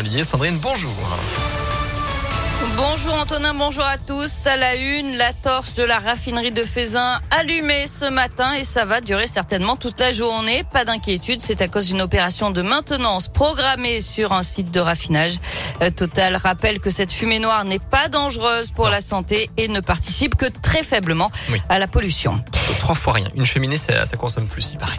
Sandrine, bonjour. Bonjour Antonin, bonjour à tous. À la une, la torche de la raffinerie de Fézin allumée ce matin et ça va durer certainement toute la journée. Pas d'inquiétude, c'est à cause d'une opération de maintenance programmée sur un site de raffinage. Euh, Total rappelle que cette fumée noire n'est pas dangereuse pour la santé et ne participe que très faiblement Oui. à la pollution. Trois fois rien. Une cheminée, ça, ça consomme plus, il paraît.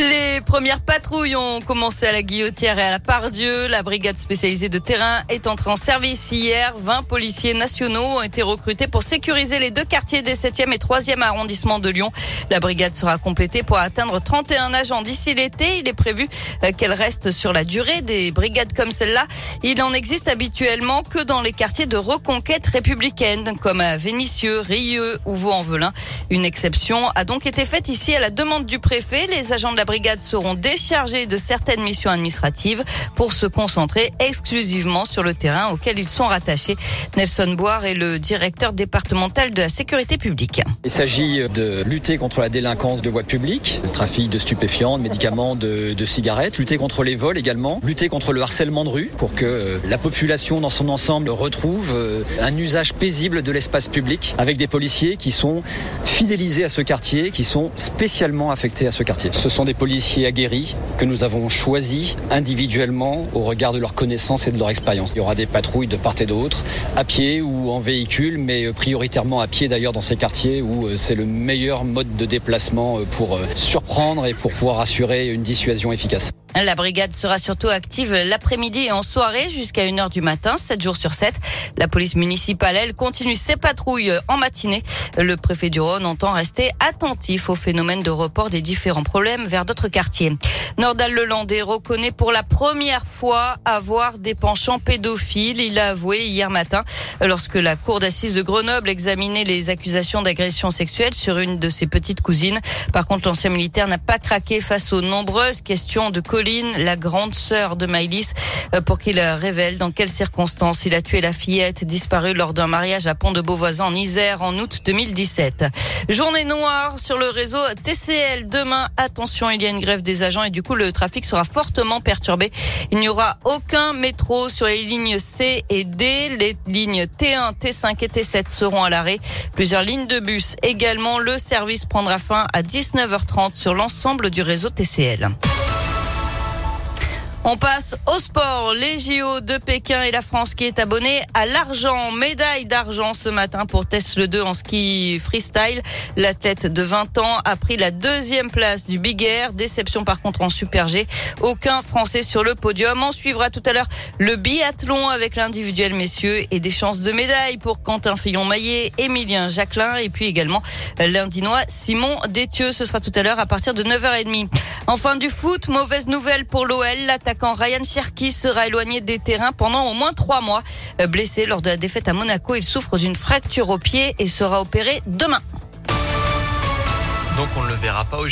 Les premières patrouilles ont commencé à la Guillotière et à la Pardieu. La brigade spécialisée de terrain est entrée en service hier. 20 policiers nationaux ont été recrutés pour sécuriser les deux quartiers des 7e et 3e arrondissements de Lyon. La brigade sera complétée pour atteindre 31 agents d'ici l'été. Il est prévu euh, qu'elle reste sur la durée des brigades comme celle-là. Il en existe habituellement que dans les quartiers de reconquête républicaine, comme à Vénissieux, Rieux ou Vaux-en-Velin. Une exception a donc été faite ici à la demande du préfet. Les agents de la brigade seront déchargés de certaines missions administratives pour se concentrer exclusivement sur le terrain auquel ils sont rattachés. Nelson Boire est le directeur départemental de la sécurité publique. Il s'agit de lutter contre la délinquance de voies publiques, le trafic de stupéfiants, de médicaments, de, de cigarettes, lutter contre les vols également, lutter contre le harcèlement de rue pour que euh, la population dans son ensemble retrouve euh, un usage paisible de l'espace public avec des policiers qui sont fidélisés à ce quartier, qui sont spécialement affectés à ce quartier. Ce sont des policiers aguerris que nous avons choisis individuellement au regard de leur connaissance et de leur expérience. Il y aura des patrouilles de part et d'autre, à pied ou en véhicule, mais euh, prioritairement à pied d'ailleurs dans ces quartiers où euh, c'est le meilleur mode de déplacement euh, pour surprendre et pour pouvoir assurer une dissuasion efficace. La brigade sera surtout active l'après-midi et en soirée jusqu'à 1h du matin, 7 jours sur 7. La police municipale, elle, continue ses patrouilles en matinée. Le préfet du Rhône entend rester attentif au phénomène de report des différents problèmes vers d'autres quartiers. Nordal-Lelandais reconnaît pour la première fois avoir des penchants pédophiles. Il a avoué hier matin lorsque la cour d'assises de Grenoble examinait les accusations d'agression sexuelle sur une de ses petites cousines. Par contre, l'ancien militaire n'a pas craqué face aux nombreuses questions de La grande sœur de Maïlis, euh, pour qu'il révèle dans quelles circonstances il a tué la fillette disparue lors d'un mariage à Pont de Beauvoisin en Isère en août 2017. Journée noire sur le réseau TCL. Demain, attention, il y a une grève des agents et du coup, le trafic sera fortement perturbé. Il n'y aura aucun métro sur les lignes C et D. Les lignes T1, T5 et T7 seront à l'arrêt. Plusieurs lignes de bus également. Le service prendra fin à 19h30 sur l'ensemble du réseau TCL. On passe au sport. Les JO de Pékin et la France qui est abonnée à l'argent. Médaille d'argent ce matin pour Tesla 2 en ski freestyle. L'athlète de 20 ans a pris la deuxième place du Big Air. Déception par contre en Super G. Aucun Français sur le podium. On suivra tout à l'heure le biathlon avec l'individuel messieurs et des chances de médaille pour Quentin Fillon-Maillet, Émilien Jacquelin et puis également l'Indinois Simon Détieux. Ce sera tout à l'heure à partir de 9h30. Enfin du foot, mauvaise nouvelle pour l'OL. L'attaquant Ryan Cherki sera éloigné des terrains pendant au moins trois mois. Euh, Blessé lors de la défaite à Monaco, il souffre d'une fracture au pied et sera opéré demain. Donc on ne le verra pas au.